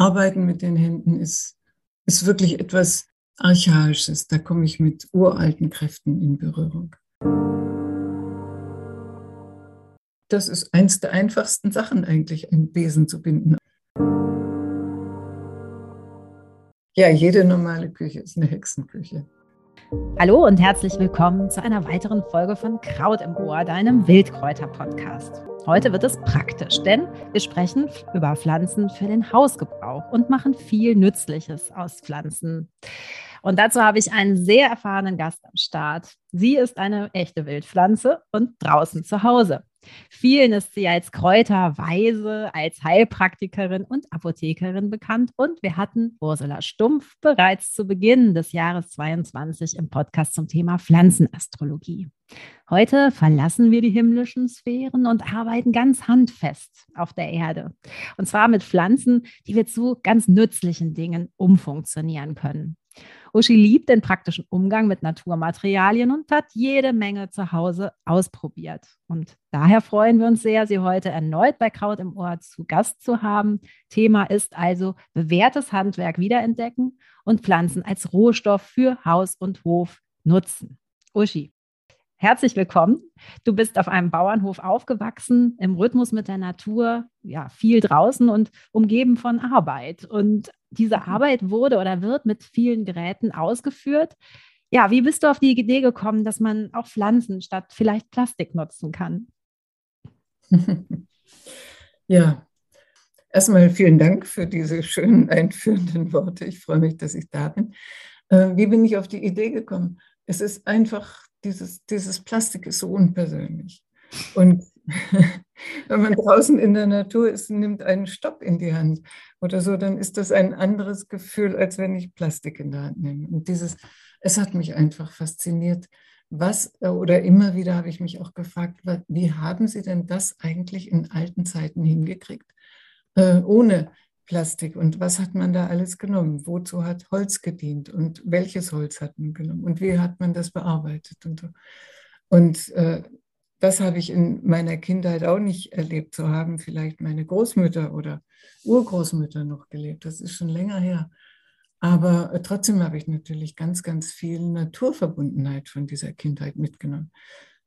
Arbeiten mit den Händen ist, ist wirklich etwas Archaisches. Da komme ich mit uralten Kräften in Berührung. Das ist eins der einfachsten Sachen eigentlich, einen Besen zu binden. Ja, jede normale Küche ist eine Hexenküche. Hallo und herzlich willkommen zu einer weiteren Folge von Kraut im Ohr, deinem Wildkräuter-Podcast. Heute wird es praktisch, denn wir sprechen über Pflanzen für den Hausgebrauch und machen viel Nützliches aus Pflanzen. Und dazu habe ich einen sehr erfahrenen Gast am Start. Sie ist eine echte Wildpflanze und draußen zu Hause. Vielen ist sie als Kräuterweise, als Heilpraktikerin und Apothekerin bekannt. Und wir hatten Ursula Stumpf bereits zu Beginn des Jahres 22 im Podcast zum Thema Pflanzenastrologie. Heute verlassen wir die himmlischen Sphären und arbeiten ganz handfest auf der Erde. Und zwar mit Pflanzen, die wir zu ganz nützlichen Dingen umfunktionieren können. Uschi liebt den praktischen Umgang mit Naturmaterialien und hat jede Menge zu Hause ausprobiert. Und daher freuen wir uns sehr, Sie heute erneut bei Kraut im Ohr zu Gast zu haben. Thema ist also bewährtes Handwerk wiederentdecken und Pflanzen als Rohstoff für Haus und Hof nutzen. Uschi, Herzlich willkommen. Du bist auf einem Bauernhof aufgewachsen, im Rhythmus mit der Natur, ja, viel draußen und umgeben von Arbeit. Und diese mhm. Arbeit wurde oder wird mit vielen Geräten ausgeführt. Ja, wie bist du auf die Idee gekommen, dass man auch Pflanzen statt vielleicht Plastik nutzen kann? Ja, erstmal vielen Dank für diese schönen einführenden Worte. Ich freue mich, dass ich da bin. Äh, wie bin ich auf die Idee gekommen? Es ist einfach dieses, dieses Plastik ist so unpersönlich. Und wenn man draußen in der Natur ist, nimmt einen Stopp in die Hand oder so, dann ist das ein anderes Gefühl, als wenn ich Plastik in der Hand nehme. Und dieses, es hat mich einfach fasziniert. Was, oder immer wieder habe ich mich auch gefragt, wie haben Sie denn das eigentlich in alten Zeiten hingekriegt, äh, ohne Plastik? Und was hat man da alles genommen? Wozu hat Holz gedient? Und welches Holz hat man genommen? Und wie hat man das bearbeitet? Und, und äh, das habe ich in meiner Kindheit auch nicht erlebt zu haben. Vielleicht meine Großmütter oder Urgroßmütter noch gelebt. Das ist schon länger her. Aber äh, trotzdem habe ich natürlich ganz, ganz viel Naturverbundenheit von dieser Kindheit mitgenommen.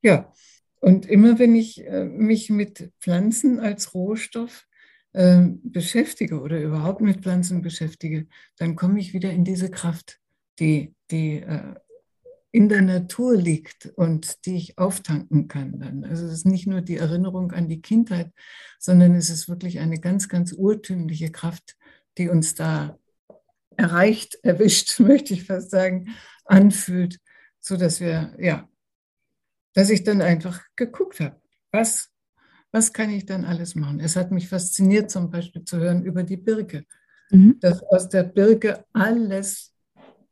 Ja, und immer wenn ich äh, mich mit Pflanzen als Rohstoff äh, beschäftige oder überhaupt mit Pflanzen beschäftige, dann komme ich wieder in diese Kraft, die, die in der Natur liegt und die ich auftanken kann dann. Also es ist nicht nur die Erinnerung an die Kindheit, sondern es ist wirklich eine ganz, ganz urtümliche Kraft, die uns da erreicht, erwischt, möchte ich fast sagen, anfühlt, so dass wir, ja, dass ich dann einfach geguckt habe, was, was kann ich dann alles machen? Es hat mich fasziniert, zum Beispiel zu hören über die Birke, mhm. dass aus der Birke alles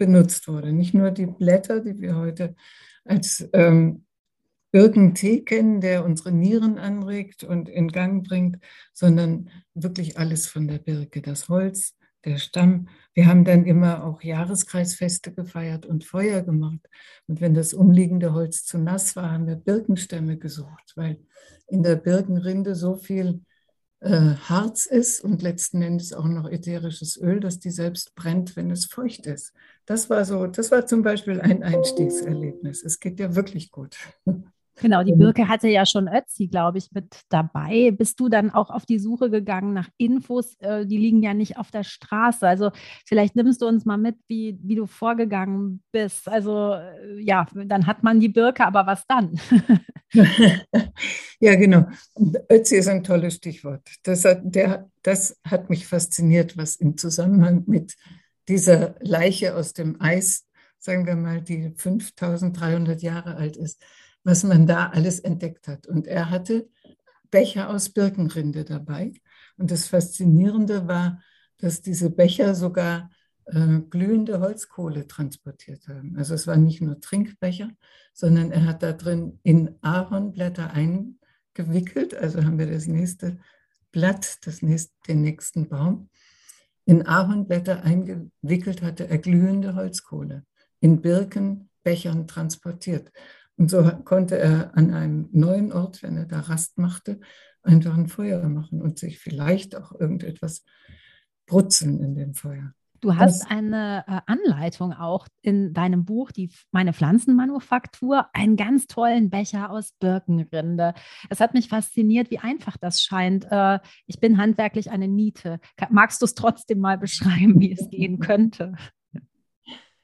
benutzt wurde. Nicht nur die Blätter, die wir heute als ähm, Birkentee kennen, der unsere Nieren anregt und in Gang bringt, sondern wirklich alles von der Birke. Das Holz, der Stamm. Wir haben dann immer auch Jahreskreisfeste gefeiert und Feuer gemacht. Und wenn das umliegende Holz zu nass war, haben wir Birkenstämme gesucht, weil in der Birkenrinde so viel Harz ist und letzten Endes auch noch ätherisches Öl, dass die selbst brennt, wenn es feucht ist. Das war so, das war zum Beispiel ein Einstiegserlebnis. Es geht ja wirklich gut. Genau, die Birke hatte ja schon Ötzi, glaube ich, mit dabei. Bist du dann auch auf die Suche gegangen nach Infos? Äh, die liegen ja nicht auf der Straße. Also vielleicht nimmst du uns mal mit, wie, wie du vorgegangen bist. Also äh, ja, dann hat man die Birke, aber was dann? ja, genau. Ötzi ist ein tolles Stichwort. Das hat, der, das hat mich fasziniert, was im Zusammenhang mit dieser Leiche aus dem Eis, sagen wir mal, die 5300 Jahre alt ist, was man da alles entdeckt hat. Und er hatte Becher aus Birkenrinde dabei. Und das Faszinierende war, dass diese Becher sogar äh, glühende Holzkohle transportiert haben. Also es waren nicht nur Trinkbecher, sondern er hat da drin in Ahornblätter eingewickelt. Also haben wir das nächste Blatt, das nächste, den nächsten Baum. In Ahornblätter eingewickelt hatte er glühende Holzkohle in Birkenbechern transportiert. Und so konnte er an einem neuen Ort, wenn er da Rast machte, einfach ein Feuer machen und sich vielleicht auch irgendetwas brutzeln in dem Feuer. Du hast eine äh, Anleitung auch in deinem Buch, die meine Pflanzenmanufaktur, einen ganz tollen Becher aus Birkenrinde. Es hat mich fasziniert, wie einfach das scheint. Äh, ich bin handwerklich eine Niete. Magst du es trotzdem mal beschreiben, wie es gehen könnte?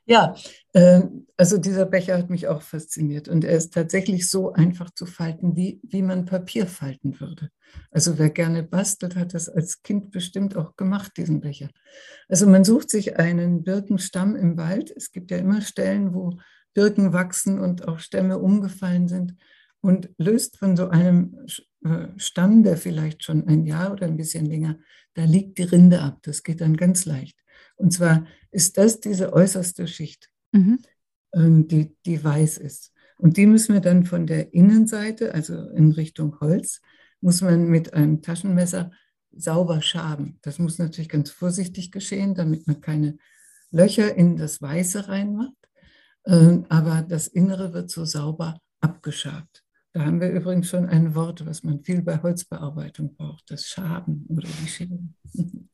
Ja, äh, also dieser Becher hat mich auch fasziniert und er ist tatsächlich so einfach zu falten, wie, wie man Papier falten würde. Also wer gerne bastelt, hat das als Kind bestimmt auch gemacht, diesen Becher. Also man sucht sich einen Birkenstamm im Wald. Es gibt ja immer Stellen, wo Birken wachsen und auch Stämme umgefallen sind und löst von so einem äh, Stamm, der vielleicht schon ein Jahr oder ein bisschen länger, da liegt die Rinde ab. Das geht dann ganz leicht. Und zwar ist das diese äußerste Schicht, mhm. Ähm, die, die weiß ist. Und die müssen wir dann von der Innenseite, also in Richtung Holz, muss man mit einem Taschenmesser sauber schaben. Das muss natürlich ganz vorsichtig geschehen, damit man keine Löcher in das Weiße reinmacht. Ähm, aber das Innere wird so sauber abgeschabt. Da haben wir übrigens schon ein Wort, was man viel bei Holzbearbeitung braucht, das Schaben oder die Schere.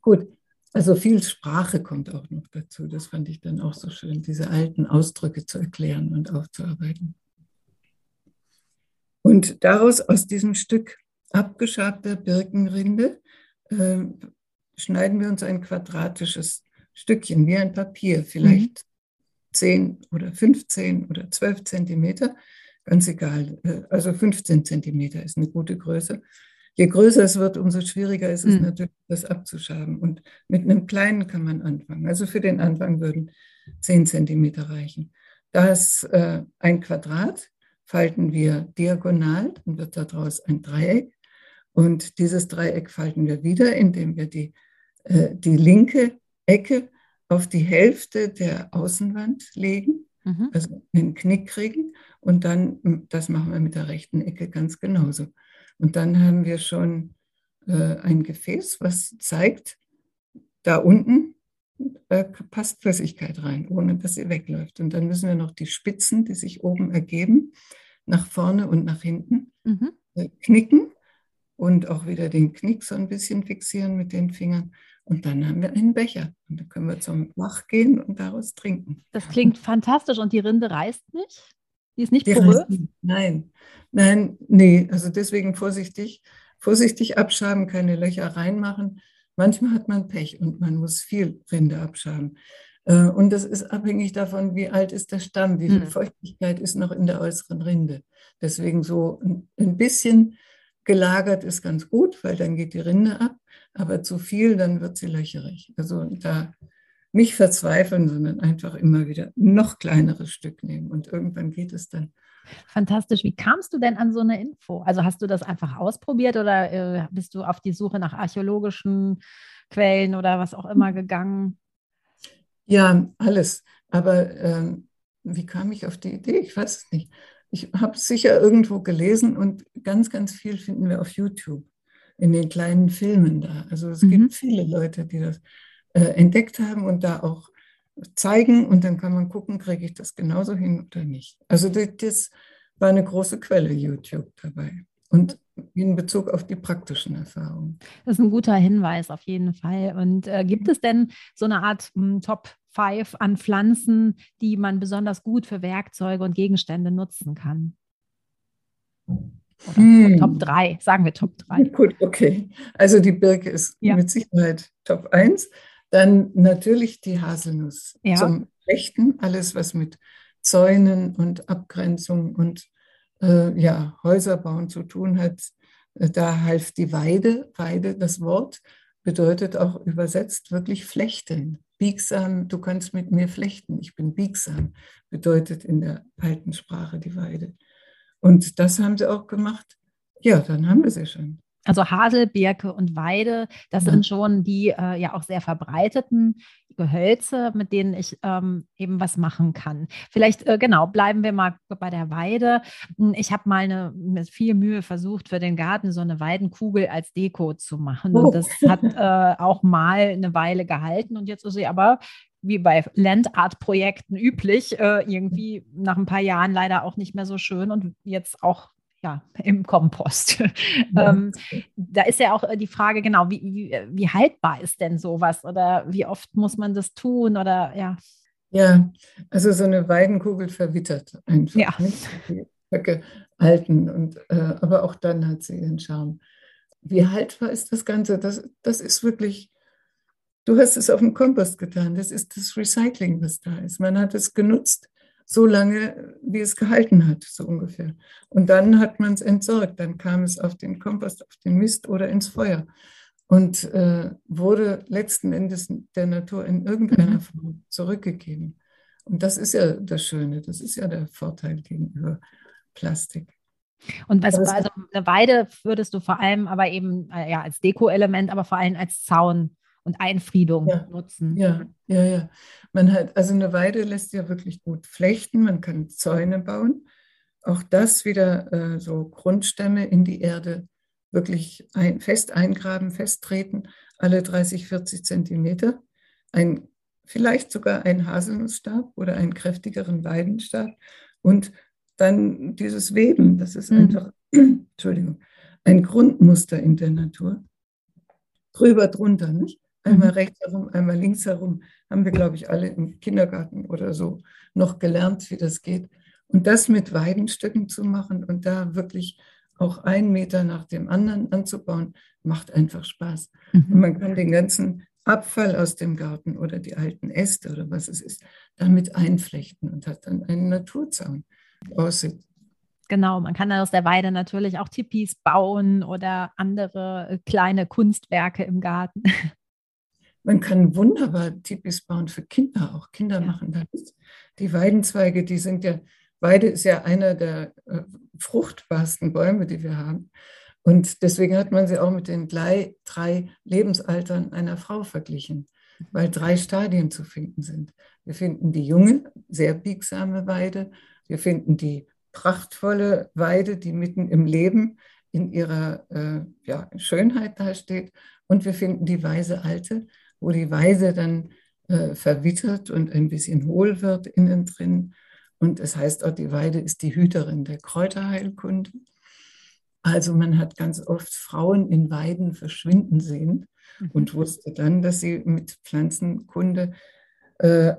Gut, also viel Sprache kommt auch noch dazu. Das fand ich dann auch so schön, diese alten Ausdrücke zu erklären und aufzuarbeiten. Und daraus, aus diesem Stück abgeschabter Birkenrinde, äh, schneiden wir uns ein quadratisches Stückchen, wie ein Papier, vielleicht mhm. 10 oder 15 oder 12 Zentimeter, ganz egal. Äh, also 15 Zentimeter ist eine gute Größe je größer es wird, umso schwieriger ist es mhm. natürlich, das abzuschaben. Und mit einem kleinen kann man anfangen. Also für den Anfang würden 10 Zentimeter reichen. Da ist äh, ein Quadrat, falten wir diagonal, dann wird daraus ein Dreieck. Und dieses Dreieck falten wir wieder, indem wir die, äh, die linke Ecke auf die Hälfte der Außenwand legen, mhm. also einen Knick kriegen. Und dann, das machen wir mit der rechten Ecke ganz genauso. Und dann haben wir schon äh, ein Gefäß, was zeigt, da unten äh, passt Flüssigkeit rein, ohne dass sie wegläuft. Und dann müssen wir noch die Spitzen, die sich oben ergeben, nach vorne und nach hinten mhm. äh, knicken und auch wieder den Knick so ein bisschen fixieren mit den Fingern. Und dann haben wir einen Becher. Und dann können wir zum Bach gehen und daraus trinken. Das klingt fantastisch. Und die Rinde reißt nicht? Die ist nicht porös? Nein, nein, nee, also deswegen vorsichtig, vorsichtig abschaben, keine Löcher reinmachen. Manchmal hat man Pech und man muss viel Rinde abschaben. Äh, und das ist abhängig davon, wie alt ist der Stamm, wie viel hm. Feuchtigkeit ist noch in der äußeren Rinde. Deswegen so ein bisschen gelagert ist ganz gut, weil dann geht die Rinde ab. Aber zu viel, dann wird sie löcherig. Also da nicht verzweifeln, sondern einfach immer wieder noch kleineres Stück nehmen und irgendwann geht es dann. Fantastisch. Wie kamst du denn an so eine Info? Also hast du das einfach ausprobiert oder äh, bist du auf die Suche nach archäologischen Quellen oder was auch immer gegangen? Ja, alles. Aber äh, wie kam ich auf die Idee? Ich weiß es nicht. Ich habe es sicher irgendwo gelesen und ganz, ganz viel finden wir auf YouTube in den kleinen Filmen da. Also es mhm. gibt viele Leute, die das entdeckt haben und da auch zeigen und dann kann man gucken, kriege ich das genauso hin oder nicht. Also das, war eine große Quelle YouTube dabei und in Bezug auf die praktischen Erfahrungen. Das ist ein guter Hinweis auf jeden Fall. Und äh, gibt es denn so eine Art m, hm, Top 5 an Pflanzen, die man besonders gut für Werkzeuge und Gegenstände nutzen kann? Hm. Top 3, sagen wir Top 3. Gut, okay. Also die Birke ist ja. mit Sicherheit Top 1. Dann natürlich die Haselnuss ja. zum Rechten, alles was mit Zäunen und Abgrenzung und äh, ja, Häuserbauen zu tun hat. Äh, da half die Weide. Weide, das Wort, bedeutet auch übersetzt wirklich flechten. Biegsam, du kannst mit mir flechten, ich bin biegsam, bedeutet in der alten Sprache die Weide. Und das haben sie auch gemacht. Ja, dann haben wir sie schon. Also Hasel, Birke und Weide, das ja. sind schon die äh, ja auch sehr verbreiteten Gehölze, mit denen ich ähm, eben was machen kann. Vielleicht, äh, genau, bleiben wir mal bei der Weide. Hm, ich habe mal eine, mit viel Mühe versucht, für den Garten so eine Weidenkugel als Deko zu machen. Oh. Und das hat äh, auch mal eine Weile gehalten und jetzt ist sie aber wie bei Landart-Projekten üblich, äh, irgendwie nach ein paar Jahren leider auch nicht mehr so schön und jetzt auch ja, im Kompost. Ja. ähm, da ist ja auch äh, die Frage, genau, wie, wie, wie, haltbar ist denn sowas oder wie oft muss man das tun oder ja. Ja, also so eine Weidenkugel verwittert einfach. Ja. Nicht? Die Höcke halten, und, äh, aber auch dann hat sie ihren Charme. Wie haltbar ist das Ganze? Das, das ist wirklich, du hast es auf dem Kompost getan, das ist das Recycling, was da ist. Man hat es genutzt so lange, wie es gehalten hat, so ungefähr. Und dann hat man es entsorgt, dann kam es auf den Kompost, auf den Mist oder ins Feuer und äh, wurde letzten Endes der Natur in irgendeiner mhm. Form zurückgegeben. Und das ist ja das Schöne, das ist ja der Vorteil gegenüber Plastik. Und was, also eine Weide würdest du vor allem aber eben äh, ja, als Deko-Element, aber vor allem als Zaun und Einfriedung ja, nutzen. Ja, ja, ja. Man hat, also eine Weide lässt ja wirklich gut flechten, man kann Zäune bauen. Auch das wieder äh, so Grundstämme in die Erde wirklich ein, fest eingraben, festtreten, alle 30, 40 Zentimeter. Ein, vielleicht sogar ein Haselnussstab oder einen kräftigeren Weidenstab. Und dann dieses Weben, das ist mhm. einfach, Entschuldigung, ein Grundmuster in der Natur. Drüber, drunter, nicht? Einmal mhm. rechts herum, einmal links herum. Haben wir, glaube ich, alle im Kindergarten oder so noch gelernt, wie das geht. Und das mit Weidenstücken zu machen und da wirklich auch einen Meter nach dem anderen anzubauen, macht einfach Spaß. Mhm. Und man kann den ganzen Abfall aus dem Garten oder die alten Äste oder was es ist, damit einflechten und hat dann einen Naturzaun aussieht. Genau, man kann aus der Weide natürlich auch Tipis bauen oder andere kleine Kunstwerke im Garten. Man kann wunderbar Tipis bauen für Kinder auch. Kinder ja. machen das. Die Weidenzweige, die sind ja, Weide ist ja einer der äh, fruchtbarsten Bäume, die wir haben. Und deswegen hat man sie auch mit den drei, drei Lebensaltern einer Frau verglichen, weil drei Stadien zu finden sind. Wir finden die junge, sehr biegsame Weide. Wir finden die prachtvolle Weide, die mitten im Leben in ihrer äh, ja, Schönheit dasteht. Und wir finden die weise Alte, wo die Weise dann äh, verwittert und ein bisschen hohl wird innen drin. Und es heißt auch, die Weide ist die Hüterin der Kräuterheilkunde. Also man hat ganz oft Frauen in Weiden verschwinden sehen mhm. und wusste dann, dass sie mit Pflanzenkunde äh,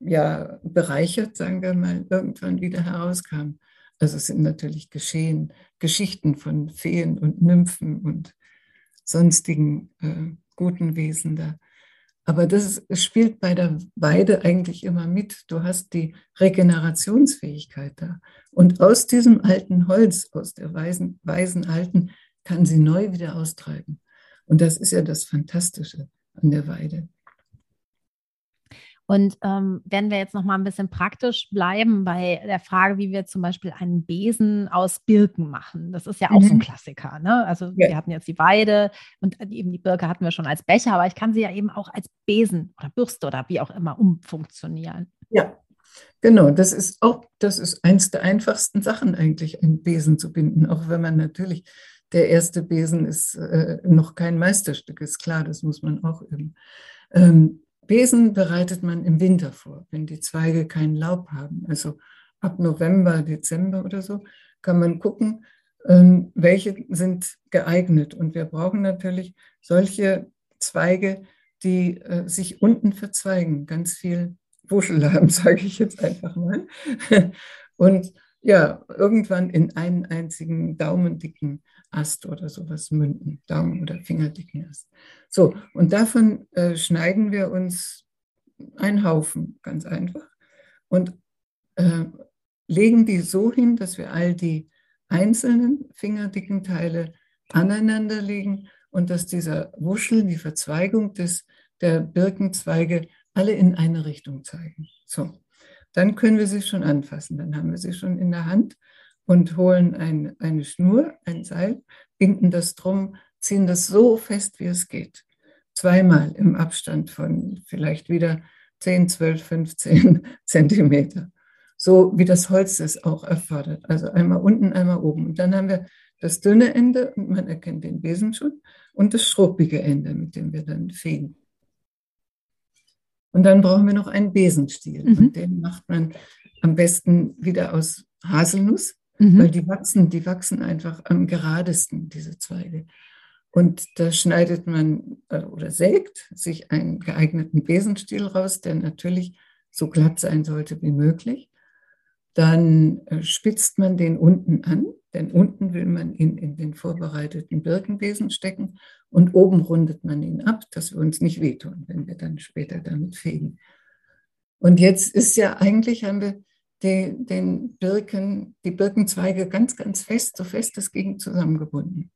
ja bereichert, sagen wir mal, irgendwann wieder herauskam. Also es sind natürlich geschehen Geschichten von Feen und Nymphen und sonstigen äh, guten Wesen da. Aber das spielt bei der Weide eigentlich immer mit. Du hast die Regenerationsfähigkeit da. Und aus diesem alten Holz, aus der weisen, weisen alten, kann sie neu wieder austreiben. Und das ist ja das Fantastische an der Weide. Und ähm, wenn wir jetzt noch mal ein bisschen praktisch bleiben bei der Frage, wie wir zum Beispiel einen Besen aus Birken machen, das ist ja auch mhm. so ein mhm. Klassiker. Ne? Also ja. wir hatten jetzt die Weide und eben die Birke hatten wir schon als Becher, aber ich kann sie ja eben auch als Besen oder Bürste oder wie auch immer umfunktionieren. Ja, Genau, das ist auch, das ist eins der einfachsten Sachen eigentlich, einen Besen zu binden, auch wenn man natürlich, der erste Besen ist äh, noch kein Meisterstück, ist klar, das muss man auch üben. Ähm, Besen bereitet man im Winter vor, wenn die Zweige kein Laub haben. Also ab November, Dezember oder so kann man gucken, ähm, welche sind geeignet. Und wir brauchen natürlich solche Zweige, die äh, sich unten verzweigen, ganz viel Wuschel haben, sage ich jetzt einfach mal. Und ja, irgendwann in einen einzigen daumendicken Ast oder sowas münden, Daumen- oder Fingerdicken Ast. So, und davon äh, schneiden wir uns einen Haufen, ganz einfach, und äh, legen die so hin, dass wir all die einzelnen fingerdicken Teile aneinander legen und dass dieser Wuschel, die Verzweigung des, der Birkenzweige, alle in eine Richtung zeigen. So, dann können wir sie schon anfassen. Dann haben wir sie schon in der Hand und holen ein, eine Schnur, ein Seil, binden das drum, ziehen das so fest, wie es geht. Zweimal im Abstand von vielleicht wieder 10, 12, 15 Zentimeter. So wie das Holz es auch erfordert. Also einmal unten, einmal oben. Und dann haben wir das dünne Ende und man erkennt den Besen schon und das schruppige Ende, mit dem wir dann fegen. Und dann brauchen wir noch einen Besenstiel. Mhm. Und den macht man am besten wieder aus Haselnuss. mhm. weil die wachsen, die wachsen einfach am geradesten, diese Zweige. Und da schneidet man äh, oder sägt sich einen geeigneten Besenstiel raus, der natürlich so glatt sein sollte wie möglich. Dann äh, spitzt man den unten an, denn unten will man ihn in den vorbereiteten Birkenbesen stecken und oben rundet man ihn ab, dass wir uns nicht wehtun, wenn wir dann später damit fegen. Und jetzt ist ja eigentlich, haben wir die, den Birken, die Birkenzweige ganz, ganz fest, so fest es ging, zusammengebunden.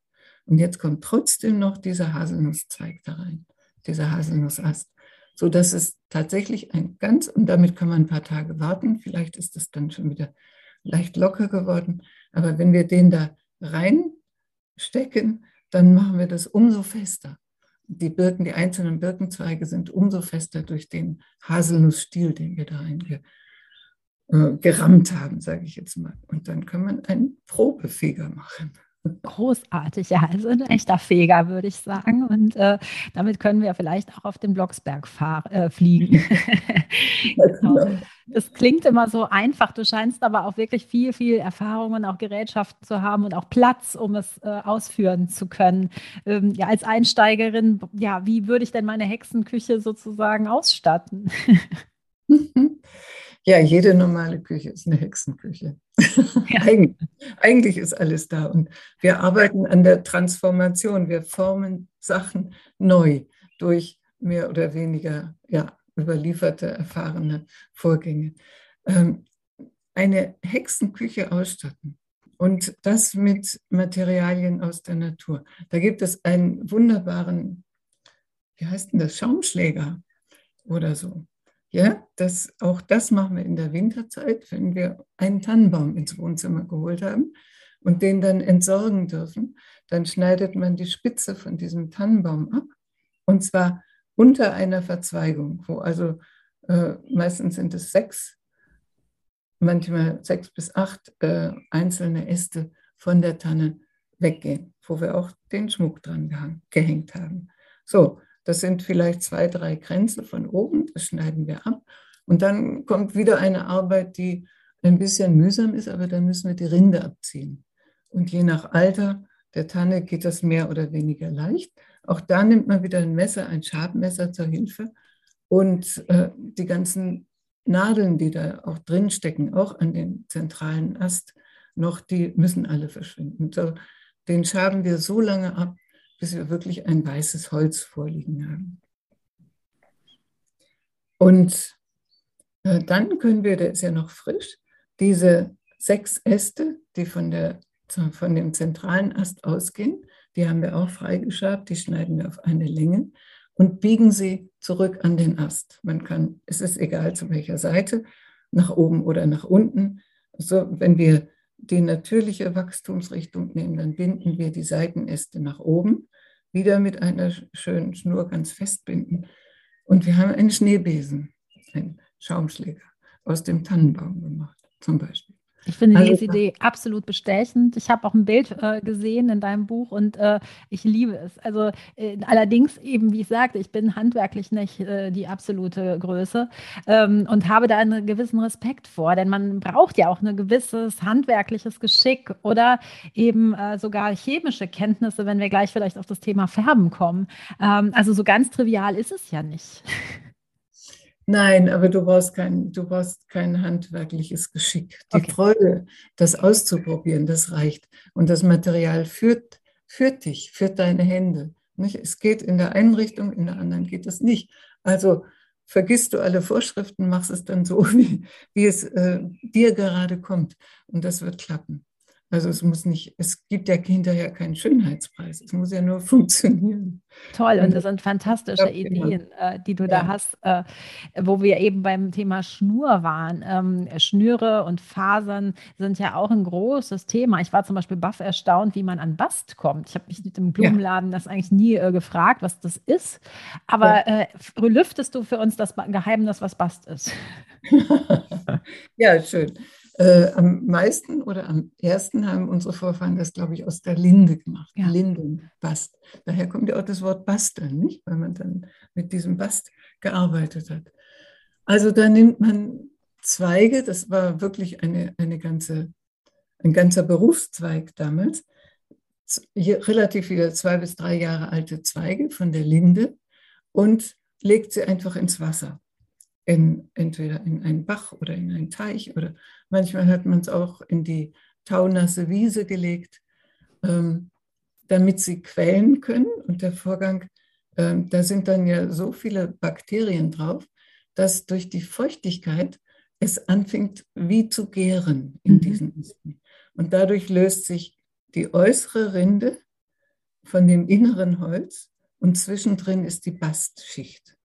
Und jetzt kommt trotzdem noch dieser Haselnusszweig da rein, dieser Haselnussast, so dass es tatsächlich ein ganz, und damit kann man ein paar Tage warten, vielleicht ist es dann schon wieder leicht locker geworden, aber wenn wir den da reinstecken, dann machen wir das umso fester. Die Birken, die einzelnen Birkenzweige sind umso fester durch den Haselnussstiel, den wir da reingerammt äh, haben, sage ich jetzt mal. Und dann kann man einen Probefeger machen. Großartig, ja, also ein echter Feger, würde ich sagen. Und äh, damit können wir vielleicht auch auf den Blocksberg fahr, äh, fliegen. genau. Das klingt immer so einfach. Du scheinst aber auch wirklich viel, viel Erfahrung und auch Gerätschaften zu haben und auch Platz, um es äh, ausführen zu können. Ähm, ja, als Einsteigerin, ja, wie würde ich denn meine Hexenküche sozusagen ausstatten? Ja, jede normale Küche ist eine Hexenküche. Ja. Eig eigentlich ist alles da. Und wir arbeiten an der Transformation. Wir formen Sachen neu durch mehr oder weniger ja, überlieferte, erfahrene Vorgänge. Ähm, eine Hexenküche ausstatten und das mit Materialien aus der Natur. Da gibt es einen wunderbaren, wie heißt denn das, Schaumschläger oder so. Ja, das, auch das machen wir in der Winterzeit, wenn wir einen Tannenbaum ins Wohnzimmer geholt haben und den dann entsorgen dürfen. Dann schneidet man die Spitze von diesem Tannenbaum ab und zwar unter einer Verzweigung, wo also äh, meistens sind es sechs, manchmal sechs bis acht äh, einzelne Äste von der Tanne weggehen, wo wir auch den Schmuck dran gehängt haben. So, das sind vielleicht zwei, drei Grenzen von oben, das schneiden wir ab. Und dann kommt wieder eine Arbeit, die ein bisschen mühsam ist, aber dann müssen wir die Rinde abziehen. Und je nach Alter der Tanne geht das mehr oder weniger leicht. Auch da nimmt man wieder ein Messer, ein Schabmesser zur Hilfe. Und äh, die ganzen Nadeln, die da auch drin stecken, auch an dem zentralen Ast noch, die müssen alle verschwinden. So, den schaben wir so lange ab, bis wir wirklich ein weißes Holz vorliegen haben. Und äh, dann können wir, der ist ja noch frisch, diese sechs Äste, die von, der, von dem zentralen Ast ausgehen, die haben wir auch freigeschabt, die schneiden wir auf eine Länge und biegen sie zurück an den Ast. Man kann, es ist egal zu welcher Seite, nach oben oder nach unten. So, wenn wir die natürliche Wachstumsrichtung nehmen, dann binden wir die Seitenäste nach oben wieder mit einer schönen Schnur ganz festbinden. Und wir haben einen Schneebesen, einen Schaumschläger aus dem Tannenbaum gemacht, zum Beispiel. Ich finde also, diese Idee absolut bestechend. Ich habe auch ein Bild äh, gesehen in deinem Buch und äh, ich liebe es. Also äh, allerdings eben, wie ich sagte, ich bin handwerklich nicht äh, die absolute Größe ähm, und habe da einen gewissen Respekt vor, denn man braucht ja auch ein gewisses handwerkliches Geschick oder eben äh, sogar chemische Kenntnisse, wenn wir gleich vielleicht auf das Thema Färben kommen. Ähm, also so ganz trivial ist es ja nicht. Nein, aber du brauchst kein, du brauchst kein handwerkliches Geschick. Die okay. Freude, das auszuprobieren, das reicht. Und das Material führt, führt dich, führt deine Hände. Nicht? Es geht in der einen Richtung, in der anderen geht es nicht. Also vergisst du alle Vorschriften, machst es dann so, wie, wie es äh, dir gerade kommt. Und das wird klappen. Also es muss nicht, es gibt ja hinterher keinen Schönheitspreis. Es muss ja nur funktionieren. Toll, und das sind fantastische Ideen, äh, die du ja. da hast, äh, wo wir eben beim Thema Schnur waren. Ähm, Schnüre und Fasern sind ja auch ein großes Thema. Ich war zum Beispiel baff erstaunt, wie man an Bast kommt. Ich habe mich mit dem Blumenladen das eigentlich nie äh, gefragt, was das ist. Aber ja. Äh, lüftest du für uns das Geheimnis, was Bast ist? ja, schön. Äh, am meisten oder am ersten haben unsere Vorfahren das, glaube ich, aus der Linde gemacht. Ja. Lindenbast. Daher kommt ja auch das Wort basteln, nicht? Weil man dann mit diesem Bast gearbeitet hat. Also da nimmt man Zweige, das war wirklich eine, eine ganze, ein ganzer Berufszweig damals, relativ viele zwei bis drei Jahre alte Zweige von der Linde und legt sie einfach ins Wasser. In, entweder in einen Bach oder in einen Teich oder manchmal hat man es auch in die taunasse Wiese gelegt, ähm, damit sie quellen können. Und der Vorgang, ähm, da sind dann ja so viele Bakterien drauf, dass durch die Feuchtigkeit es anfängt wie zu gären in mhm. diesen Nisten. Und dadurch löst sich die äußere Rinde von dem inneren Holz und zwischendrin ist die Bastschicht.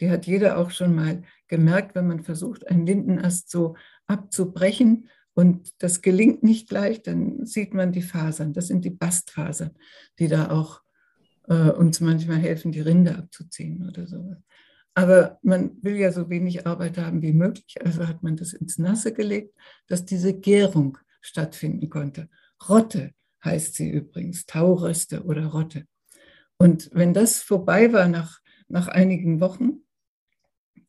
Die hat jeder auch schon mal gemerkt, wenn man versucht, einen Lindenast so abzubrechen und das gelingt nicht gleich, dann sieht man die Fasern. Das sind die Bastfasern, die da auch äh, uns manchmal helfen, die Rinde abzuziehen oder sowas. Aber man will ja so wenig Arbeit haben wie möglich, also hat man das ins Nasse gelegt, dass diese Gärung stattfinden konnte. Rotte heißt sie übrigens, Tauröste oder Rotte. Und wenn das vorbei war nach, nach einigen Wochen,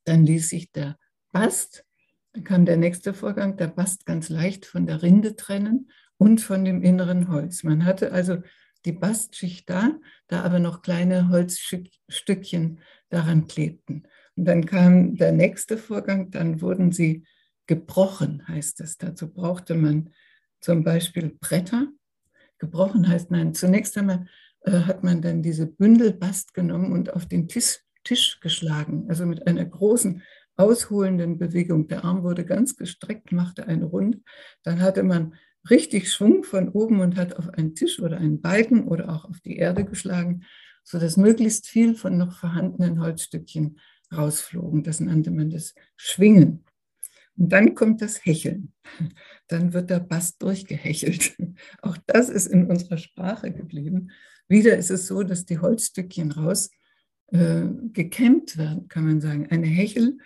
dann ließ sich der Bast, dann kam der nächste Vorgang, der Bast ganz leicht von der Rinde trennen und von dem inneren Holz. Man hatte also die Bastschicht da, da aber noch kleine Holzstückchen daran klebten. Und dann kam der nächste Vorgang, dann wurden sie gebrochen, heißt es. Dazu brauchte man zum Beispiel Bretter. Gebrochen heißt nein, zunächst einmal äh, hat man dann diese Bündelbast genommen und auf den Tisch, Tisch geschlagen, also mit einer großen ausholenden Bewegung. Der Arm wurde ganz gestreckt, machte eine Runde. Dann hatte man richtig Schwung von oben und hat auf einen Tisch oder einen Balken oder auch auf die Erde geschlagen, sodass möglichst viel von noch vorhandenen Holzstückchen rausflogen. Das nannte man das Schwingen. Und dann kommt das Hecheln. Dann wird der Bass durchgehechelt. Auch das ist in unserer Sprache geblieben. Wieder ist es so, dass die Holzstückchen raus äh, gekämmt werden, kann man sagen. Eine Hechel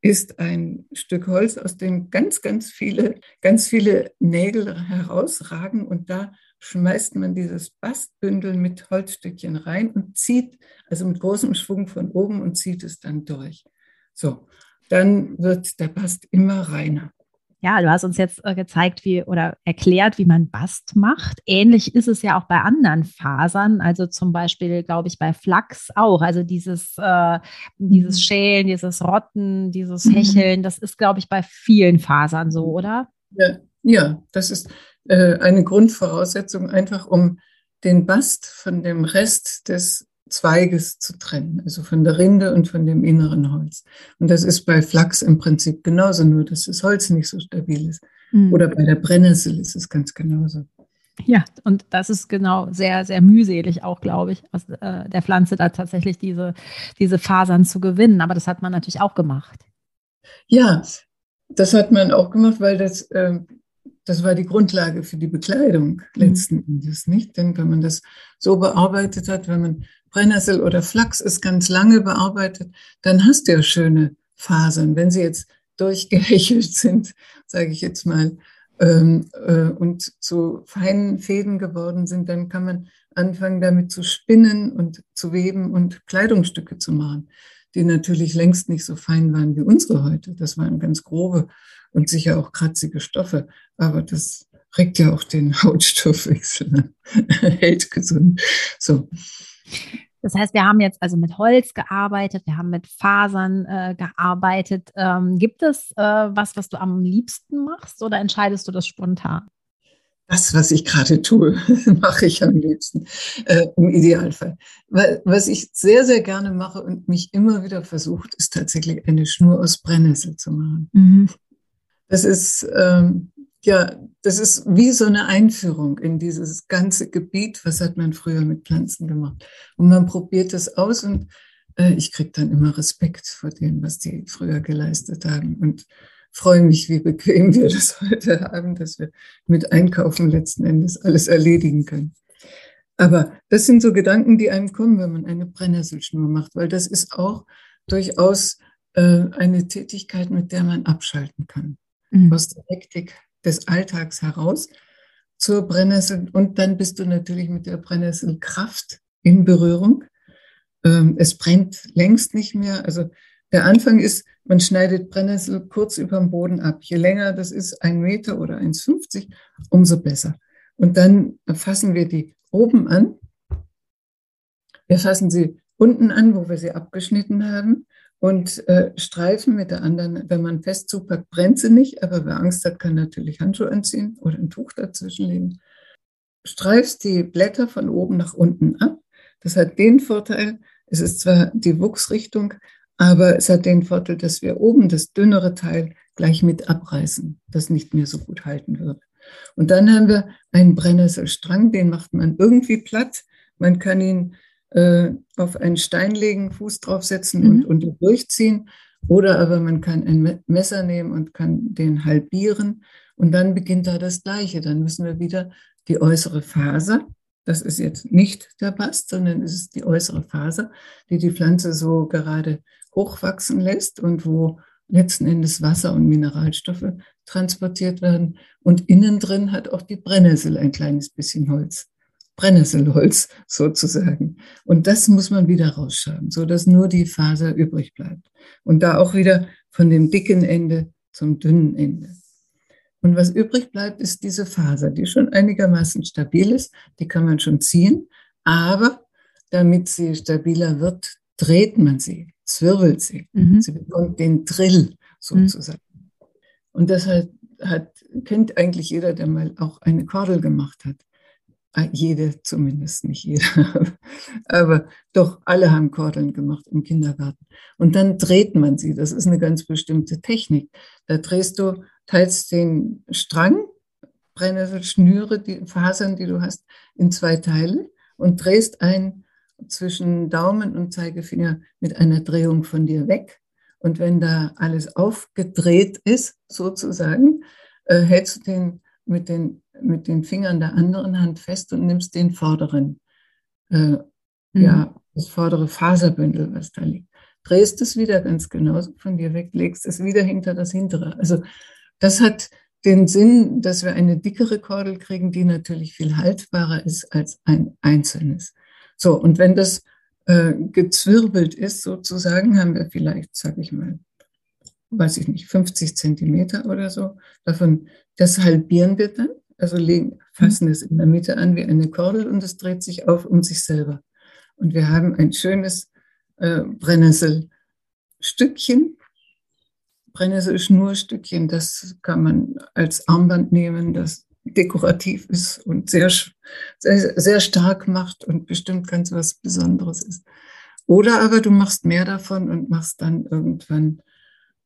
ist ein Stück Holz, aus dem ganz, ganz viele, ganz viele Nägel herausragen und da schmeißt man dieses Bastbündel mit Holzstückchen rein und zieht, also mit großem Schwung von oben und zieht es dann durch. So, dann wird der Bast immer reiner. Ja, du hast uns jetzt äh, gezeigt, wie oder erklärt, wie man Bast macht. Ähnlich ist es ja auch bei anderen Fasern, also zum Beispiel, glaube ich, bei Flachs auch. Also dieses, äh, dieses mhm. Schälen, dieses Rotten, dieses mhm. Hecheln, das ist, glaube ich, bei vielen Fasern so, oder? Ja, ja das ist äh, eine Grundvoraussetzung, einfach um den Bast von dem Rest des Zweiges zu trennen, also von der Rinde und von dem inneren Holz. Und das ist bei Flachs im Prinzip genauso, nur dass das Holz nicht so stabil ist. Mhm. Oder bei der Brennnessel ist es ganz genauso. Ja, und das ist genau sehr, sehr mühselig auch, glaube ich, aus äh, der Pflanze da tatsächlich diese, diese Fasern zu gewinnen. Aber das hat man natürlich auch gemacht. Ja, das hat man auch gemacht, weil das äh, das war die Grundlage für die Bekleidung mhm. letzten mhm. Endes, nicht? Denn wenn man das so bearbeitet hat, wenn man Brennnessel oder Flachs ist ganz lange bearbeitet, dann hast du ja schöne Fasern. Wenn sie jetzt durchgehechelt sind, sage ich jetzt mal, ähm, äh, und zu feinen Fäden geworden sind, dann kann man anfangen damit zu spinnen und zu weben und Kleidungsstücke zu machen, die natürlich längst nicht so fein waren wie unsere heute. Das waren ganz grobe und sicher auch kratzige Stoffe. Aber das regt ja auch den Hautstoffwechsel, hält gesund. So. Das heißt, wir haben jetzt also mit Holz gearbeitet, wir haben mit Fasern äh, gearbeitet. Ähm, gibt es äh, was, was du am liebsten machst oder entscheidest du das spontan? Das, was ich gerade tue, mache ich am liebsten, äh, im Idealfall. Weil, was ich sehr, sehr gerne mache und mich immer wieder versucht, ist tatsächlich eine Schnur aus Brennnessel zu machen. Mhm. Das ist, ähm, ja, das ist wie so eine Einführung in dieses ganze Gebiet. Was hat man früher mit Pflanzen gemacht? Und man probiert das aus und äh, ich kriege dann immer Respekt vor dem, was die früher geleistet haben und freue mich, wie bequem wir das heute haben, dass wir mit Einkaufen letzten Endes alles erledigen können. Aber das sind so Gedanken, die einem kommen, wenn man eine Brennnesselschnur macht, weil das ist auch durchaus äh, eine Tätigkeit, mit der man abschalten kann mhm. aus der Hektik des Alltags heraus zur Brennnessel. Und dann bist du natürlich mit der Brennnesselkraft in Berührung. Ähm, es brennt längst nicht mehr. Also der Anfang ist, man schneidet Brennnessel kurz über dem Boden ab. Je länger das ist, ein Meter oder 1,50, umso besser. Und dann fassen wir die oben an. Wir fassen sie unten an, wo wir sie abgeschnitten haben und äh, streifen mit der anderen. Wenn man fest zupackt, brennt sie nicht, aber wer Angst hat, kann natürlich Handschuhe anziehen oder ein Tuch dazwischen legen. Streifst die Blätter von oben nach unten ab. Das hat den Vorteil, es ist zwar die Wuchsrichtung, aber es hat den Vorteil, dass wir oben das dünnere Teil gleich mit abreißen, das nicht mehr so gut halten wird. Und dann haben wir einen Brennnesselstrang, den macht man irgendwie platt. Man kann ihn äh, auf einen Stein legen, Fuß draufsetzen mhm. und, und durchziehen. Oder aber man kann ein Messer nehmen und kann den halbieren. Und dann beginnt da das Gleiche. Dann müssen wir wieder die äußere Faser, das ist jetzt nicht der Bast, sondern es ist die äußere Faser, die die Pflanze so gerade hochwachsen lässt und wo letzten Endes Wasser und Mineralstoffe transportiert werden. Und innen drin hat auch die Brennnessel ein kleines bisschen Holz. Brennnesselholz sozusagen. Und das muss man wieder rausschaben, so dass nur die Faser übrig bleibt. Und da auch wieder von dem dicken Ende zum dünnen Ende. Und was übrig bleibt, ist diese Faser, die schon einigermaßen stabil ist. Die kann man schon ziehen. Aber damit sie stabiler wird, dreht man sie zwirbelt sie. Mhm. Sie bekommt den Drill sozusagen. Mhm. Und deshalb hat, kennt eigentlich jeder, der mal auch eine Kordel gemacht hat. Ah, jede zumindest, nicht jeder. Aber doch, alle haben Kordeln gemacht im Kindergarten. Und dann dreht man sie. Das ist eine ganz bestimmte Technik. Da drehst du, teilst den Strang, Brennnesselschnüre, die Fasern, die du hast, in zwei Teile und drehst ein zwischen Daumen und Zeigefinger mit einer Drehung von dir weg. Und wenn da alles aufgedreht ist, sozusagen, äh, hältst du den mit, den mit den Fingern der anderen Hand fest und nimmst den vorderen, äh, mhm. ja, das vordere Faserbündel, was da liegt. Drehst es wieder ganz genauso von dir weg, legst es wieder hinter das hintere. Also das hat den Sinn, dass wir eine dickere Kordel kriegen, die natürlich viel haltbarer ist als ein einzelnes. So, und wenn das äh, gezwirbelt ist, sozusagen, haben wir vielleicht, sage ich mal, weiß ich nicht, 50 Zentimeter oder so. Davon, das halbieren wir dann, also legen, fassen es in der Mitte an wie eine Kordel und es dreht sich auf um sich selber. Und wir haben ein schönes äh, Brennnesselstückchen, Brennnesselschnurstückchen, das kann man als Armband nehmen, das dekorativ ist und sehr, sehr, sehr stark macht und bestimmt ganz was Besonderes ist. Oder aber du machst mehr davon und machst dann irgendwann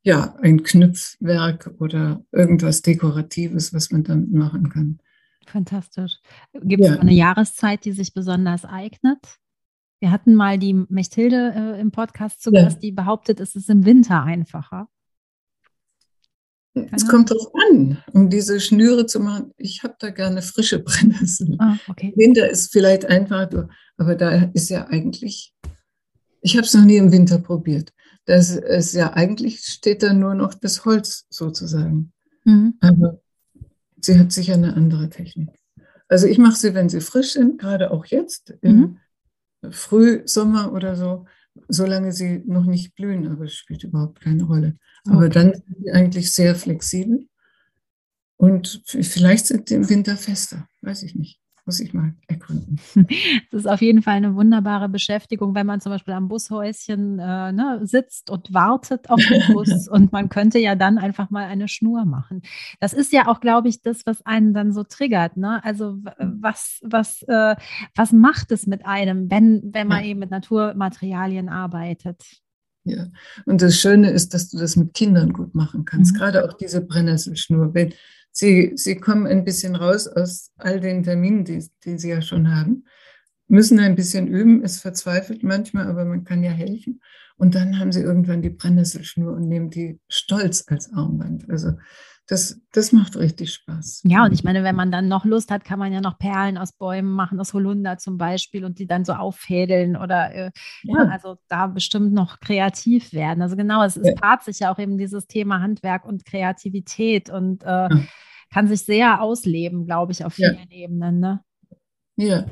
ja ein Knüpfwerk oder irgendwas Dekoratives, was man damit machen kann. Fantastisch. Gibt es ja. eine Jahreszeit, die sich besonders eignet? Wir hatten mal die Mechthilde äh, im Podcast zu Gast, ja. die behauptet, es ist im Winter einfacher. Es kommt darauf an, um diese Schnüre zu machen. Ich habe da gerne frische Brennnessel. Ah, okay. Winter ist vielleicht einfach, aber da ist ja eigentlich, ich habe es noch nie im Winter probiert. Das ist ja eigentlich steht da nur noch das Holz sozusagen. Mhm. Aber sie hat sicher eine andere Technik. Also ich mache sie, wenn sie frisch sind, gerade auch jetzt im mhm. Frühsommer oder so, solange sie noch nicht blühen, aber es spielt überhaupt keine Rolle. Aber okay. dann sind sie eigentlich sehr flexibel und vielleicht sind sie im Winter fester, weiß ich nicht. Muss ich mal erkunden. Das ist auf jeden Fall eine wunderbare Beschäftigung, wenn man zum Beispiel am Bushäuschen äh, ne, sitzt und wartet auf den Bus und man könnte ja dann einfach mal eine Schnur machen. Das ist ja auch, glaube ich, das, was einen dann so triggert. Ne? Also was, was, äh, was macht es mit einem, wenn, wenn man ja. eben mit Naturmaterialien arbeitet? Ja, und das Schöne ist, dass du das mit Kindern gut machen kannst. Mhm. Gerade auch diese Brennnesselschnur. Wenn, Sie, sie kommen ein bisschen raus aus all den Terminen, die, die sie ja schon haben, müssen ein bisschen üben. Es verzweifelt manchmal, aber man kann ja helfen. Und dann haben sie irgendwann die Brennnesselschnur und nehmen die stolz als Armband. Also das, das macht richtig Spaß. Ja, und ich meine, wenn man dann noch Lust hat, kann man ja noch Perlen aus Bäumen machen, aus Holunder zum Beispiel, und die dann so auffädeln oder äh, ja. ja. also da bestimmt noch kreativ werden. Also genau, es, es paart sich ja auch eben dieses Thema Handwerk und Kreativität und äh, ja kann sich sehr ausleben, glaube ich, auf vielen. Ebenen. Ne? Ja.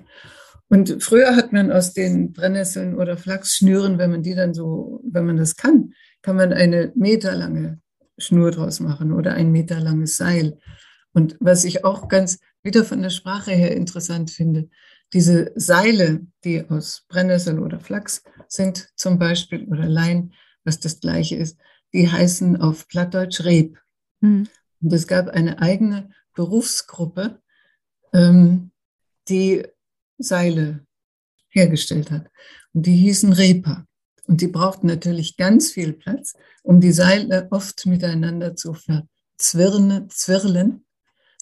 Und früher hat man aus den Brennnesseln oder Flachsschnüren, wenn man die dann so, wenn man das kann, kann man eine meterlange Schnur draus machen oder ein meterlanges Seil. Und was ich auch ganz wieder von der Sprache her interessant finde, diese Seile, die aus Brennnessel oder Flachs sind zum Beispiel oder Lein, was das gleiche ist, die heißen auf Plattdeutsch Reb. Mhm. Und es gab eine eigene Berufsgruppe, ähm, die Seile hergestellt hat. Und die hießen Repa. Und die brauchten natürlich ganz viel Platz, um die Seile oft miteinander zu verzwirren, zwirlen,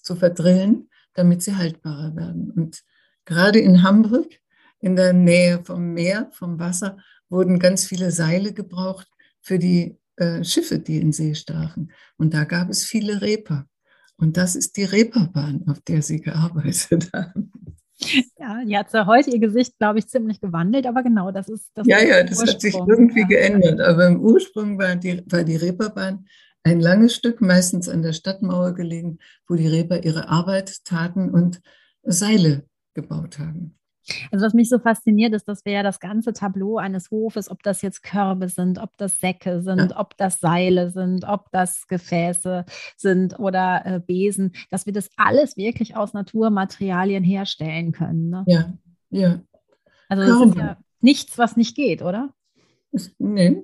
zu verdrillen, damit sie haltbarer werden. Und gerade in Hamburg, in der Nähe vom Meer, vom Wasser, wurden ganz viele Seile gebraucht für die äh, Schiffe, die in See stachen. Und da gab es viele Reper. Und das ist die Reeperbahn, auf der sie gearbeitet haben. Ja, die hat ja heute ihr Gesicht, glaube ich, ziemlich gewandelt, aber genau, das ist das. Ja, ja, das hat sich irgendwie ja. geändert. Aber im Ursprung war die, war die Reeperbahn ein langes Stück, meistens an der Stadtmauer gelegen, wo die Reeper ihre Arbeit taten und Seile gebaut haben. Also was mich so fasziniert ist, dass wir ja das ganze Tableau eines Hofes, ob das jetzt Körbe sind, ob das Säcke sind, ja. ob das Seile sind, ob das Gefäße sind oder äh, Besen, dass wir das alles wirklich aus Naturmaterialien herstellen können. Ne? Ja, ja. Also das ist ja nichts, was nicht geht, oder? Nee,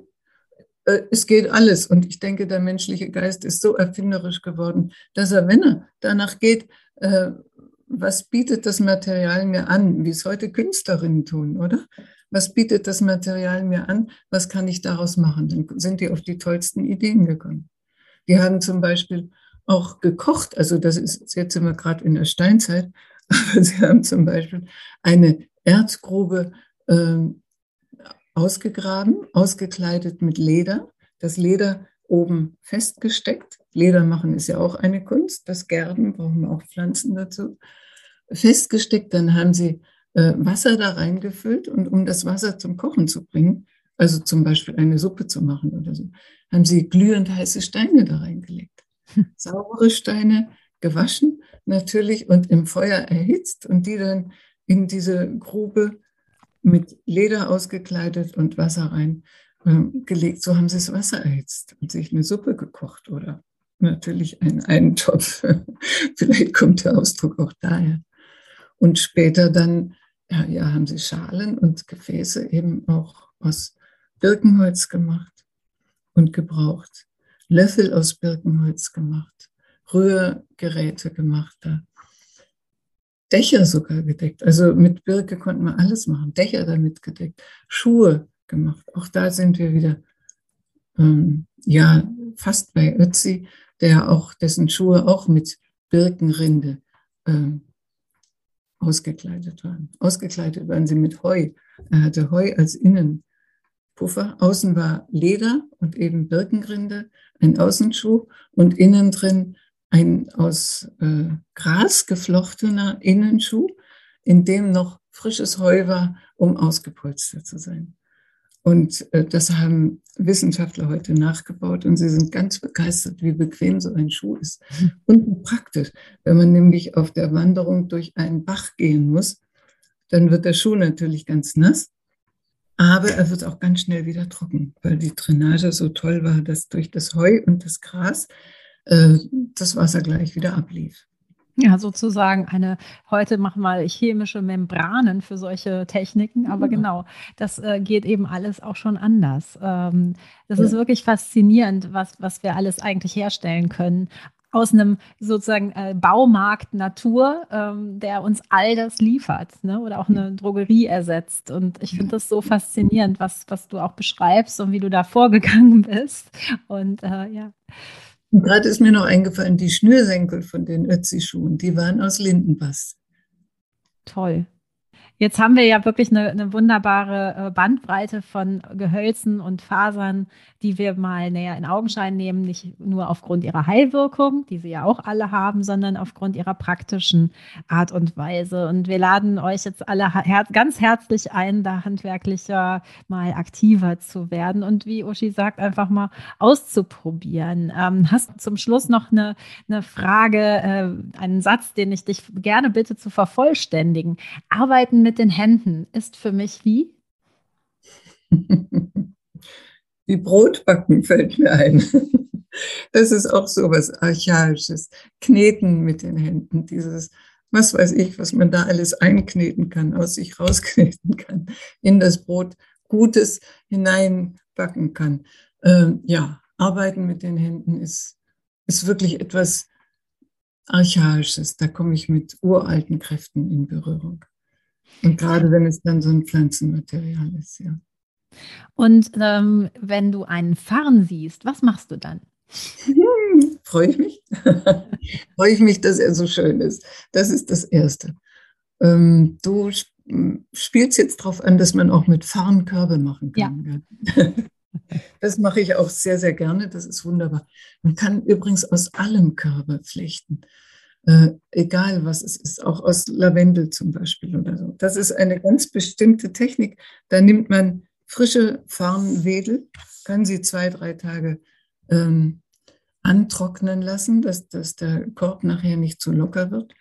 äh, es geht alles. Und ich denke, der menschliche Geist ist so erfinderisch geworden, dass er, wenn er danach geht, äh, was bietet das Material mir an, wie es heute Künstlerinnen tun, oder? Was bietet das Material mir an? Was kann ich daraus machen? Dann sind die auf die tollsten Ideen gekommen. Die haben zum Beispiel auch gekocht, also das ist, jetzt wir gerade in der Steinzeit, aber sie haben zum Beispiel eine Erzgrube äh, ausgegraben, ausgekleidet mit Leder, das Leder oben festgesteckt. Leder machen ist ja auch eine Kunst, das Gerben brauchen wir auch Pflanzen dazu festgesteckt, dann haben sie äh, Wasser da reingefüllt und um das Wasser zum Kochen zu bringen, also zum Beispiel eine Suppe zu machen oder so, haben sie glühend heiße Steine da reingelegt. Saubere Steine, gewaschen natürlich und im Feuer erhitzt und die dann in diese Grube mit Leder ausgekleidet und Wasser rein äh, gelegt. So haben sie das Wasser erhitzt und sich eine Suppe gekocht oder natürlich einen Eintopf. Vielleicht kommt der Ausdruck auch daher. Und später dann ja, ja, haben sie Schalen und Gefäße eben auch aus Birkenholz gemacht und gebraucht. Löffel aus Birkenholz gemacht, Rührgeräte gemacht da. Dächer sogar gedeckt. Also mit Birke konnten wir alles machen. Dächer damit gedeckt, Schuhe gemacht. Auch da sind wir wieder ähm, ja fast bei Ötzi, der auch dessen Schuhe auch mit Birkenrinde ähm, ausgekleidet waren. Ausgekleidet waren sie mit Heu. Er hatte Heu als Innenpuffer. Außen war Leder und eben Birkenrinde, ein Außenschuh und innen drin ein aus äh, Gras geflochtener Innenschuh, in dem noch frisches Heu war, um ausgepolstert zu sein. Und äh, das haben Wissenschaftler heute nachgebaut und sie sind ganz begeistert, wie bequem so ein Schuh ist. Und praktisch. Wenn man nämlich auf der Wanderung durch einen Bach gehen muss, dann wird der Schuh natürlich ganz nass, aber er wird auch ganz schnell wieder trocken, weil die Drainage so toll war, dass durch das Heu und das Gras äh, das Wasser gleich wieder ablief. Ja, sozusagen eine, heute machen wir chemische Membranen für solche Techniken, aber ja. genau, das äh, geht eben alles auch schon anders. Ähm, das ja. ist wirklich faszinierend, was, was wir alles eigentlich herstellen können aus einem sozusagen äh, Baumarkt Natur, ähm, der uns all das liefert, ne? oder auch eine Drogerie ersetzt. Und ich finde das so faszinierend, was, was du auch beschreibst und wie du da vorgegangen bist. Und äh, ja. Und gerade ist mir noch eingefallen, die Schnürsenkel von den Ötzi-Schuhen, die waren aus Lindenbast. Toll. Jetzt haben wir ja wirklich eine, eine, wunderbare äh, Bandbreite von Gehölzen und Fasern, die wir mal näher in Augenschein nehmen, nicht nur aufgrund ihrer Heilwirkung, die sie ja auch alle haben, sondern aufgrund ihrer praktischen Art und Weise. Und wir laden euch jetzt alle her ganz herzlich ein, da handwerklicher mal aktiver zu werden und wie Uschi sagt, einfach mal auszuprobieren. Ähm, hast du zum Schluss noch eine, eine Frage, äh, einen Satz, den ich dich gerne bitte zu vervollständigen? Arbeiten mit den Händen ist für mich wie? Wie Brotbacken fällt mir ein. Das ist auch so was Archaisches. Kneten mit den Händen, dieses, was weiß ich, was man da alles einkneten kann, aus sich rauskneten kann, in das Brot Gutes hineinbacken kann. Ähm, ja, arbeiten mit den Händen ist, ist wirklich etwas Archaisches. Da komme ich mit uralten Kräften in Berührung. Und gerade wenn es dann so ein Pflanzenmaterial ist, ja. Und ähm, wenn du einen Farn siehst, was machst du dann? Hm, freue ich mich. freue ich mich, dass er so schön ist. Das ist das Erste. Ähm, du spielst jetzt darauf an, dass man auch mit Farn Körbe machen kann. Ja. Das mache ich auch sehr, sehr gerne. Das ist wunderbar. Man kann übrigens aus allem Körbe flechten. Äh, egal was es ist, auch aus Lavendel zum Beispiel oder so. Das ist eine ganz bestimmte Technik. Da nimmt man frische Farnwedel, kann sie zwei, drei Tage ähm, antrocknen lassen, dass, dass der Korb nachher nicht zu locker wird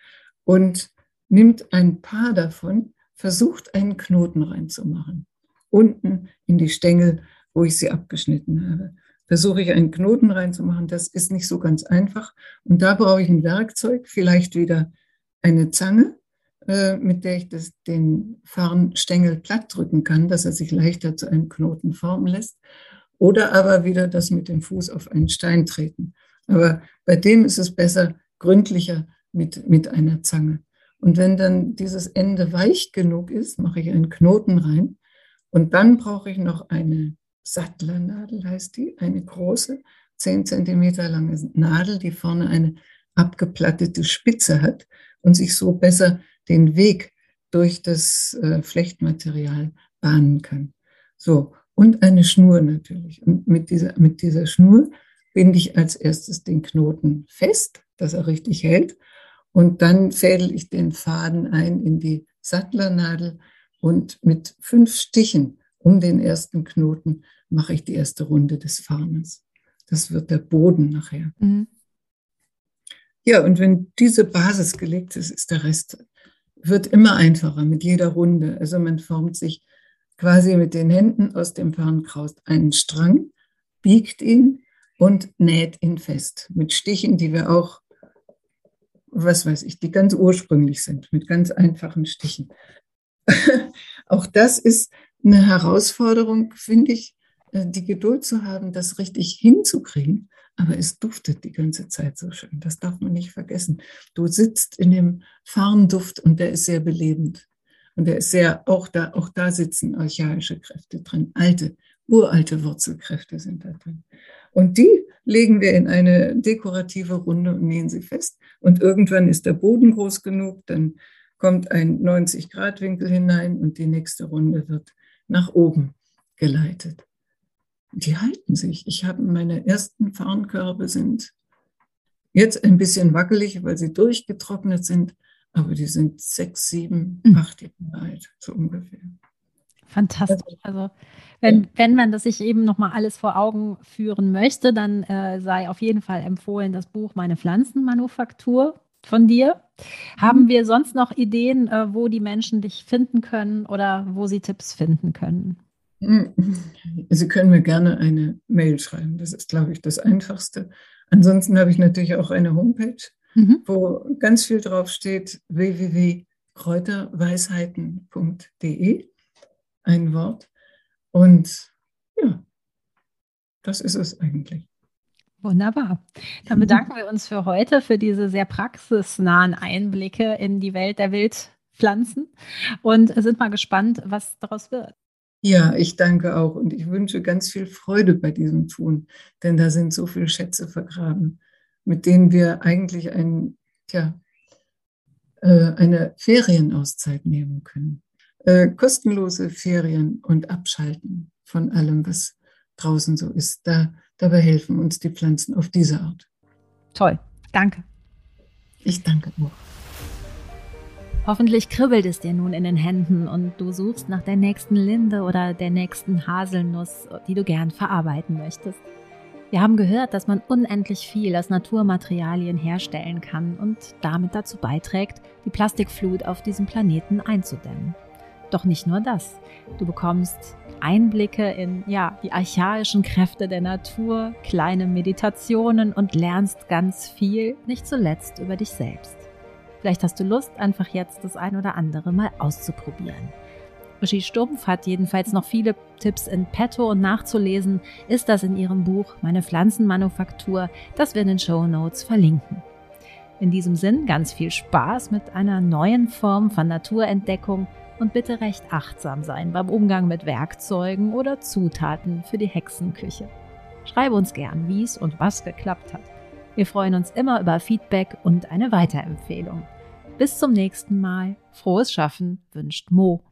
und nimmt ein paar davon, versucht einen Knoten reinzumachen. Unten in die Stängel, wo ich sie abgeschnitten habe. Versuche ich einen Knoten reinzumachen. Das ist nicht so ganz einfach. Und da brauche ich ein Werkzeug, vielleicht wieder eine Zange, äh, mit der ich das, den Farnstängel platt drücken kann, dass er sich leichter zu einem Knoten formen lässt. Oder aber wieder das mit dem Fuß auf einen Stein treten. Aber bei dem ist es besser, gründlicher mit, mit einer Zange. Und wenn dann dieses Ende weich genug ist, mache ich einen Knoten rein. Und dann brauche ich noch eine Sattlernadel, heißt die, eine große, 10 cm lange Nadel, die vorne eine abgeplattete Spitze hat und sich so besser den Weg durch das äh, Flechtmaterial bahnen kann. So, und eine Schnur natürlich. Und mit dieser, mit dieser Schnur binde ich als erstes den Knoten fest, dass er richtig hält. Und dann fädel ich den Faden ein in die Sattlernadel und mit fünf Stichen um den ersten Knoten mache ich die erste Runde des Farnes. Das wird der Boden nachher. Mhm. Ja, und wenn diese Basis gelegt ist, ist der Rest, wird immer einfacher mit jeder Runde. Also man formt sich quasi mit den Händen aus dem Farnkraut einen Strang, biegt ihn und näht ihn fest mit Stichen, die wir auch, was weiß ich, die ganz ursprünglich sind, mit ganz einfachen Stichen. auch das ist eine Herausforderung, finde ich, äh, die Geduld zu haben, das richtig hinzukriegen. Aber es duftet die ganze Zeit so schön. Das darf man nicht vergessen. Du sitzt in dem Farnduft und der ist sehr belebend. Und der ist sehr, auch da, auch da sitzen archaische Kräfte drin. Alte, uralte Wurzelkräfte sind da drin. Und die legen wir in eine dekorative Runde und nähen sie fest. Und irgendwann ist der Boden groß genug, dann kommt ein 90-Grad-Winkel hinein und die nächste Runde wird nach oben geleitet. Die halten sich. Ich habe meine ersten Farnkörbe sind jetzt ein bisschen wackelig, weil sie durchgetrocknet sind aber die sind sechs, sieben, mhm. acht Jahre alt, so ungefähr. Fantastisch. Also wenn, wenn man das sich eben nochmal alles vor Augen führen möchte, dann äh, sei auf jeden Fall empfohlen das Buch Meine Pflanzenmanufaktur von dir. Mhm. Haben wir sonst noch Ideen, äh, wo die Menschen dich finden können oder wo sie Tipps finden können? Mhm. Sie können mir gerne eine Mail schreiben. Das ist, glaube ich, das Einfachste. Ansonsten habe ich natürlich auch eine Homepage mhm. wo ganz viel drauf steht, www.kräuterweisheiten.de, ein Wort. Und ja, das ist es eigentlich. Wunderbar. Dann bedanken wir uns für heute für diese sehr praxisnahen Einblicke in die Welt der Wildpflanzen und sind mal gespannt, was daraus wird. Ja, ich danke auch und ich wünsche ganz viel Freude bei diesem Tun, denn da sind so viele Schätze vergraben mit denen wir eigentlich ein, tja, äh, eine Ferienauszeit nehmen können. Äh, kostenlose Ferien und Abschalten von allem, was draußen so ist. Da, dabei helfen uns die Pflanzen auf diese Art. Toll, danke. Ich danke auch. Hoffentlich kribbelt es dir nun in den Händen und du suchst nach der nächsten Linde oder der nächsten Haselnuss, die du gern verarbeiten möchtest. Wir haben gehört, dass man unendlich viel aus Naturmaterialien herstellen kann und damit dazu beiträgt, die Plastikflut auf diesem Planeten einzudämmen. Doch nicht nur das. Du bekommst Einblicke in ja, die archaischen Kräfte der Natur, kleine Meditationen und lernst ganz viel, nicht zuletzt über dich selbst. Vielleicht hast du Lust, einfach jetzt das ein oder andere mal auszuprobieren. Uschi Stumpf hat jedenfalls noch viele Tipps in petto und nachzulesen ist das in ihrem Buch Meine Pflanzenmanufaktur, das wir in den Show Notes verlinken. In diesem Sinn ganz viel Spaß mit einer neuen Form von Naturentdeckung und bitte recht achtsam sein beim Umgang mit Werkzeugen oder Zutaten für die Hexenküche. Schreibe uns gern, wie es und was geklappt hat. Wir freuen uns immer über Feedback und eine Weiterempfehlung. Bis zum nächsten Mal. Frohes Schaffen wünscht Mo.